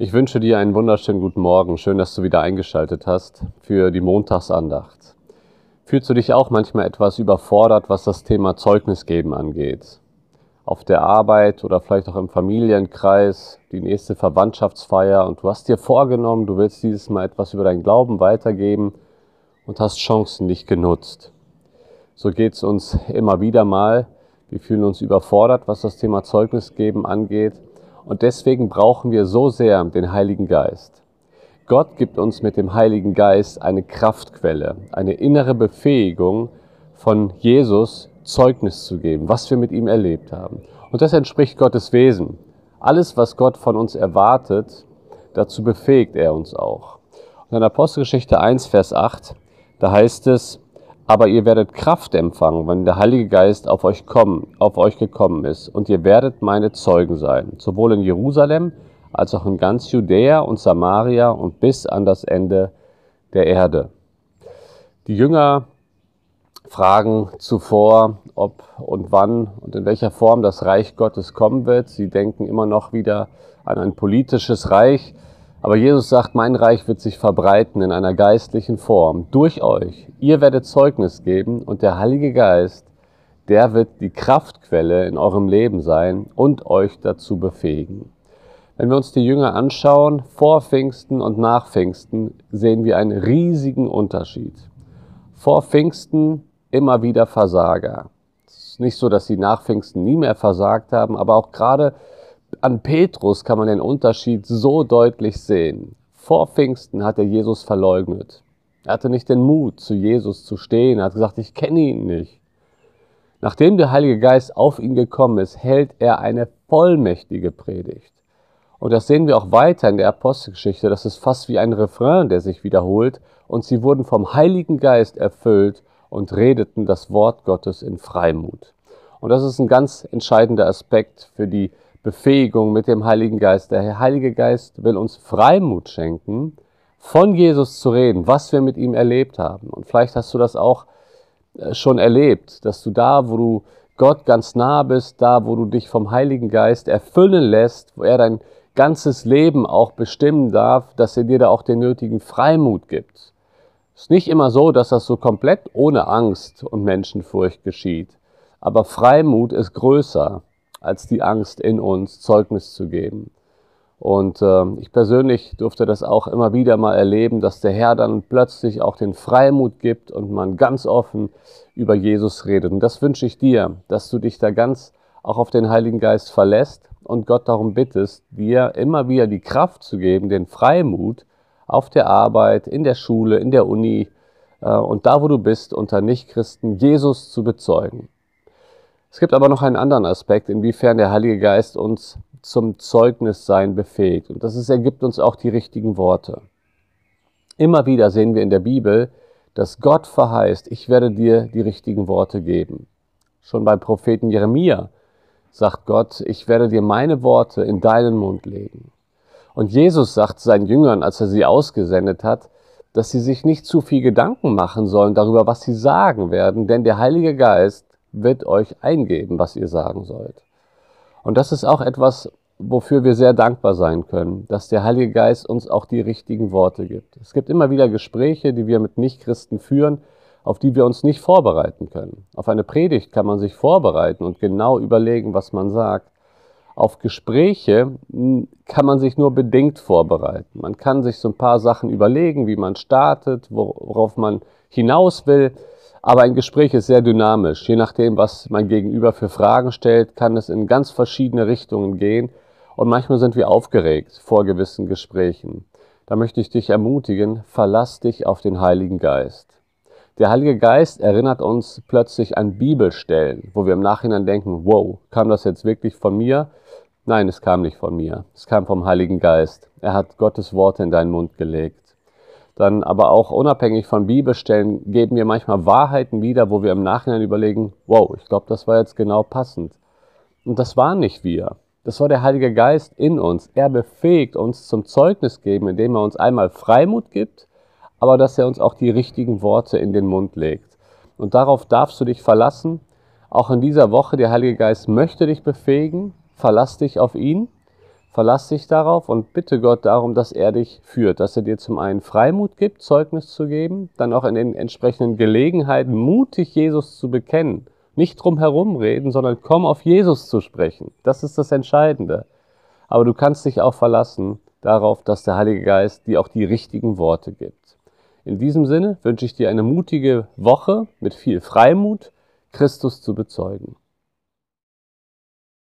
Ich wünsche dir einen wunderschönen guten Morgen. Schön, dass du wieder eingeschaltet hast für die Montagsandacht. Fühlst du dich auch manchmal etwas überfordert, was das Thema Zeugnisgeben angeht? Auf der Arbeit oder vielleicht auch im Familienkreis, die nächste Verwandtschaftsfeier und du hast dir vorgenommen, du willst dieses Mal etwas über deinen Glauben weitergeben und hast Chancen nicht genutzt. So geht es uns immer wieder mal. Wir fühlen uns überfordert, was das Thema Zeugnisgeben angeht und deswegen brauchen wir so sehr den Heiligen Geist. Gott gibt uns mit dem Heiligen Geist eine Kraftquelle, eine innere Befähigung von Jesus Zeugnis zu geben, was wir mit ihm erlebt haben. Und das entspricht Gottes Wesen. Alles, was Gott von uns erwartet, dazu befähigt er uns auch. Und in Apostelgeschichte 1, Vers 8, da heißt es, aber ihr werdet Kraft empfangen, wenn der Heilige Geist auf euch, kommen, auf euch gekommen ist, und ihr werdet meine Zeugen sein, sowohl in Jerusalem als auch in ganz Judäa und Samaria und bis an das Ende der Erde. Die Jünger fragen zuvor, ob und wann und in welcher Form das Reich Gottes kommen wird. Sie denken immer noch wieder an ein politisches Reich, aber Jesus sagt, mein Reich wird sich verbreiten in einer geistlichen Form durch euch. Ihr werdet Zeugnis geben und der Heilige Geist, der wird die Kraftquelle in eurem Leben sein und euch dazu befähigen. Wenn wir uns die Jünger anschauen, vor Pfingsten und nach Pfingsten, sehen wir einen riesigen Unterschied. Vor Pfingsten immer wieder Versager. Es ist nicht so, dass sie nach Pfingsten nie mehr versagt haben, aber auch gerade an Petrus kann man den Unterschied so deutlich sehen. Vor Pfingsten hat er Jesus verleugnet. Er hatte nicht den Mut, zu Jesus zu stehen. Er hat gesagt, ich kenne ihn nicht. Nachdem der Heilige Geist auf ihn gekommen ist, hält er eine vollmächtige Predigt. Und das sehen wir auch weiter in der Apostelgeschichte. Das ist fast wie ein Refrain, der sich wiederholt. Und sie wurden vom Heiligen Geist erfüllt und redeten das Wort Gottes in Freimut. Und das ist ein ganz entscheidender Aspekt für die Befähigung mit dem Heiligen Geist. Der Heilige Geist will uns Freimut schenken, von Jesus zu reden, was wir mit ihm erlebt haben. Und vielleicht hast du das auch äh, schon erlebt, dass du da, wo du Gott ganz nah bist, da, wo du dich vom Heiligen Geist erfüllen lässt, wo er dein ganzes Leben auch bestimmen darf, dass er dir da auch den nötigen Freimut gibt. Es ist nicht immer so, dass das so komplett ohne Angst und Menschenfurcht geschieht. Aber Freimut ist größer als die Angst in uns, Zeugnis zu geben. Und äh, ich persönlich durfte das auch immer wieder mal erleben, dass der Herr dann plötzlich auch den Freimut gibt und man ganz offen über Jesus redet. Und das wünsche ich dir, dass du dich da ganz auch auf den Heiligen Geist verlässt und Gott darum bittest, dir immer wieder die Kraft zu geben, den Freimut auf der Arbeit, in der Schule, in der Uni äh, und da, wo du bist, unter Nichtchristen Jesus zu bezeugen. Es gibt aber noch einen anderen Aspekt, inwiefern der Heilige Geist uns zum Zeugnissein befähigt. Und das ist, er gibt uns auch die richtigen Worte. Immer wieder sehen wir in der Bibel, dass Gott verheißt, ich werde dir die richtigen Worte geben. Schon beim Propheten Jeremia sagt Gott, ich werde dir meine Worte in deinen Mund legen. Und Jesus sagt seinen Jüngern, als er sie ausgesendet hat, dass sie sich nicht zu viel Gedanken machen sollen darüber, was sie sagen werden, denn der Heilige Geist wird euch eingeben, was ihr sagen sollt. Und das ist auch etwas, wofür wir sehr dankbar sein können, dass der Heilige Geist uns auch die richtigen Worte gibt. Es gibt immer wieder Gespräche, die wir mit Nichtchristen führen, auf die wir uns nicht vorbereiten können. Auf eine Predigt kann man sich vorbereiten und genau überlegen, was man sagt. Auf Gespräche hm, kann man sich nur bedingt vorbereiten. Man kann sich so ein paar Sachen überlegen, wie man startet, worauf man hinaus will. Aber ein Gespräch ist sehr dynamisch. Je nachdem, was mein Gegenüber für Fragen stellt, kann es in ganz verschiedene Richtungen gehen. Und manchmal sind wir aufgeregt vor gewissen Gesprächen. Da möchte ich dich ermutigen, verlass dich auf den Heiligen Geist. Der Heilige Geist erinnert uns plötzlich an Bibelstellen, wo wir im Nachhinein denken, wow, kam das jetzt wirklich von mir? Nein, es kam nicht von mir. Es kam vom Heiligen Geist. Er hat Gottes Worte in deinen Mund gelegt dann aber auch unabhängig von Bibelstellen geben wir manchmal Wahrheiten wieder, wo wir im Nachhinein überlegen, wow, ich glaube, das war jetzt genau passend. Und das waren nicht wir. Das war der Heilige Geist in uns. Er befähigt uns zum Zeugnis geben, indem er uns einmal Freimut gibt, aber dass er uns auch die richtigen Worte in den Mund legt. Und darauf darfst du dich verlassen. Auch in dieser Woche, der Heilige Geist möchte dich befähigen. Verlass dich auf ihn. Verlass dich darauf und bitte Gott darum, dass er dich führt, dass er dir zum einen Freimut gibt, Zeugnis zu geben, dann auch in den entsprechenden Gelegenheiten mutig Jesus zu bekennen. Nicht drum herum reden, sondern komm auf Jesus zu sprechen. Das ist das Entscheidende. Aber du kannst dich auch verlassen darauf, dass der Heilige Geist dir auch die richtigen Worte gibt. In diesem Sinne wünsche ich dir eine mutige Woche mit viel Freimut, Christus zu bezeugen.